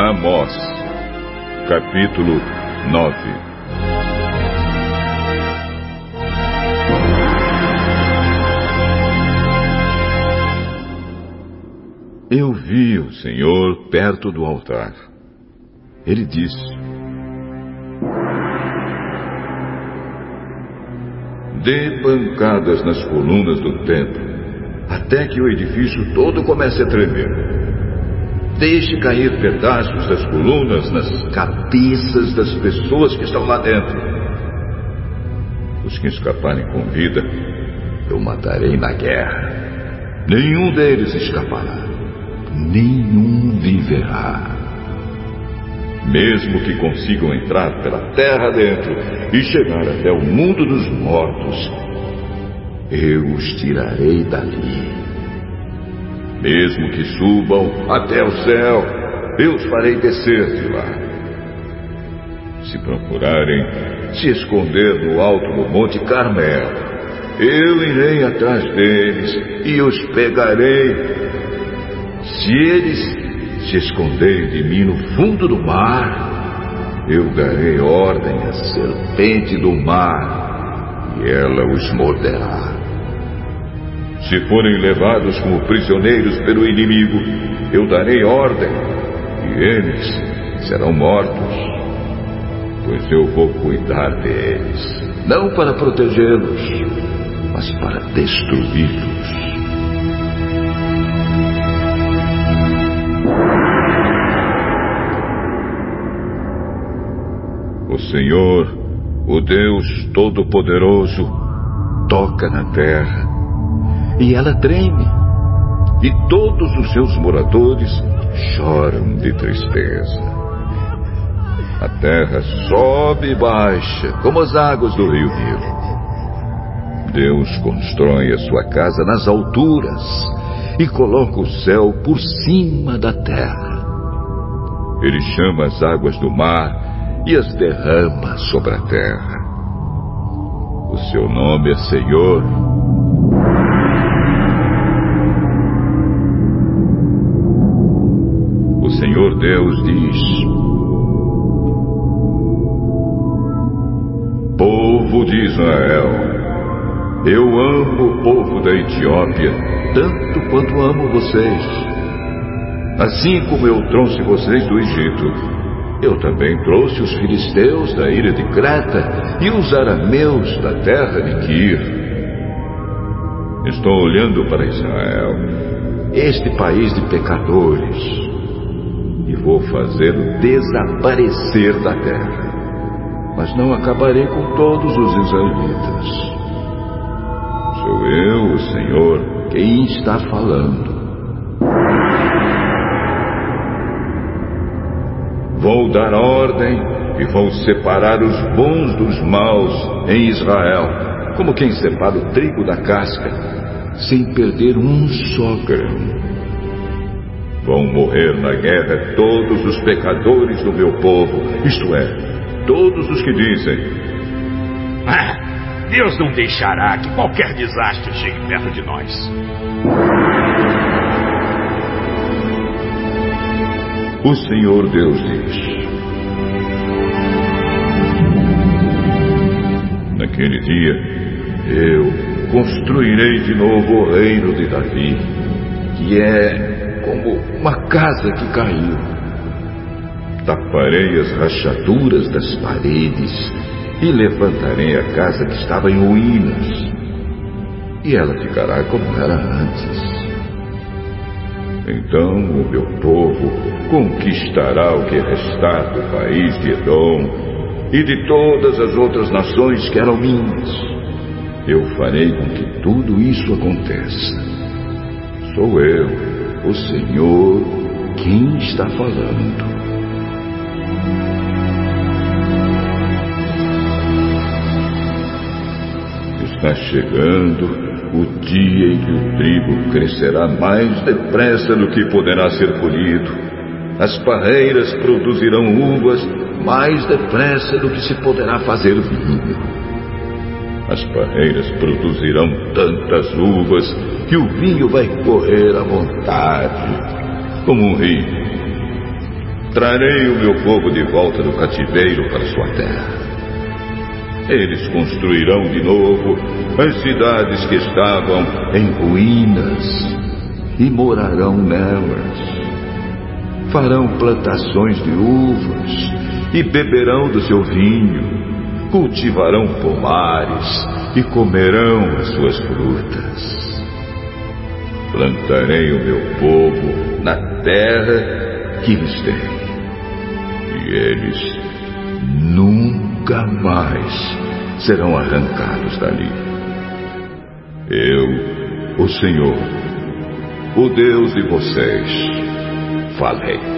Amós, capítulo 9 Eu vi o Senhor perto do altar. Ele disse: Dê pancadas nas colunas do templo, até que o edifício todo comece a tremer. Deixe cair pedaços das colunas nas cabeças das pessoas que estão lá dentro. Os que escaparem com vida, eu matarei na guerra. Nenhum deles escapará. Nenhum viverá. Mesmo que consigam entrar pela terra dentro e chegar até o mundo dos mortos, eu os tirarei dali. Mesmo que subam até o céu, eu os farei descer de lá. Se procurarem se esconder no alto do Monte Carmelo, eu irei atrás deles e os pegarei. Se eles se esconderem de mim no fundo do mar, eu darei ordem à serpente do mar e ela os morderá. Se forem levados como prisioneiros pelo inimigo, eu darei ordem e eles serão mortos. Pois eu vou cuidar deles, não para protegê-los, mas para destruí-los. O Senhor, o Deus Todo-Poderoso, toca na terra e ela treme. E todos os seus moradores choram de tristeza. A terra sobe e baixa, como as águas do rio Nilo. Deus constrói a sua casa nas alturas e coloca o céu por cima da terra. Ele chama as águas do mar e as derrama sobre a terra. O seu nome é Senhor Senhor Deus diz: Povo de Israel, eu amo o povo da Etiópia tanto quanto amo vocês. Assim como eu trouxe vocês do Egito, eu também trouxe os filisteus da ilha de Creta e os arameus da terra de Kir. Estou olhando para Israel, este país de pecadores, vou fazê-lo desaparecer da terra. Mas não acabarei com todos os israelitas. Sou eu, o Senhor, quem está falando. Vou dar ordem e vou separar os bons dos maus em Israel, como quem separa o trigo da casca, sem perder um só grão. Vão morrer na guerra todos os pecadores do meu povo, isto é, todos os que dizem: ah, Deus não deixará que qualquer desastre chegue perto de nós. O Senhor Deus diz: Naquele dia, eu construirei de novo o reino de Davi, que é como uma casa que caiu. Taparei as rachaduras das paredes e levantarei a casa que estava em ruínas, e ela ficará como era antes. Então o meu povo conquistará o que restar do país de Edom e de todas as outras nações que eram minhas. Eu farei com que tudo isso aconteça. Sou eu o Senhor quem está falando. Está chegando o dia em que o trigo crescerá mais depressa do que poderá ser colhido. As parreiras produzirão uvas mais depressa do que se poderá fazer vinho. As parreiras produzirão tantas uvas que o vinho vai correr à vontade, como um rio. Trarei o meu povo de volta do cativeiro para sua terra. Eles construirão de novo as cidades que estavam em ruínas e morarão nelas. Farão plantações de uvas e beberão do seu vinho, cultivarão pomares e comerão as suas frutas. Plantarei o meu povo na terra que lhes dei, e eles nunca mais serão arrancados dali. Eu, o Senhor, o Deus de vocês, falei.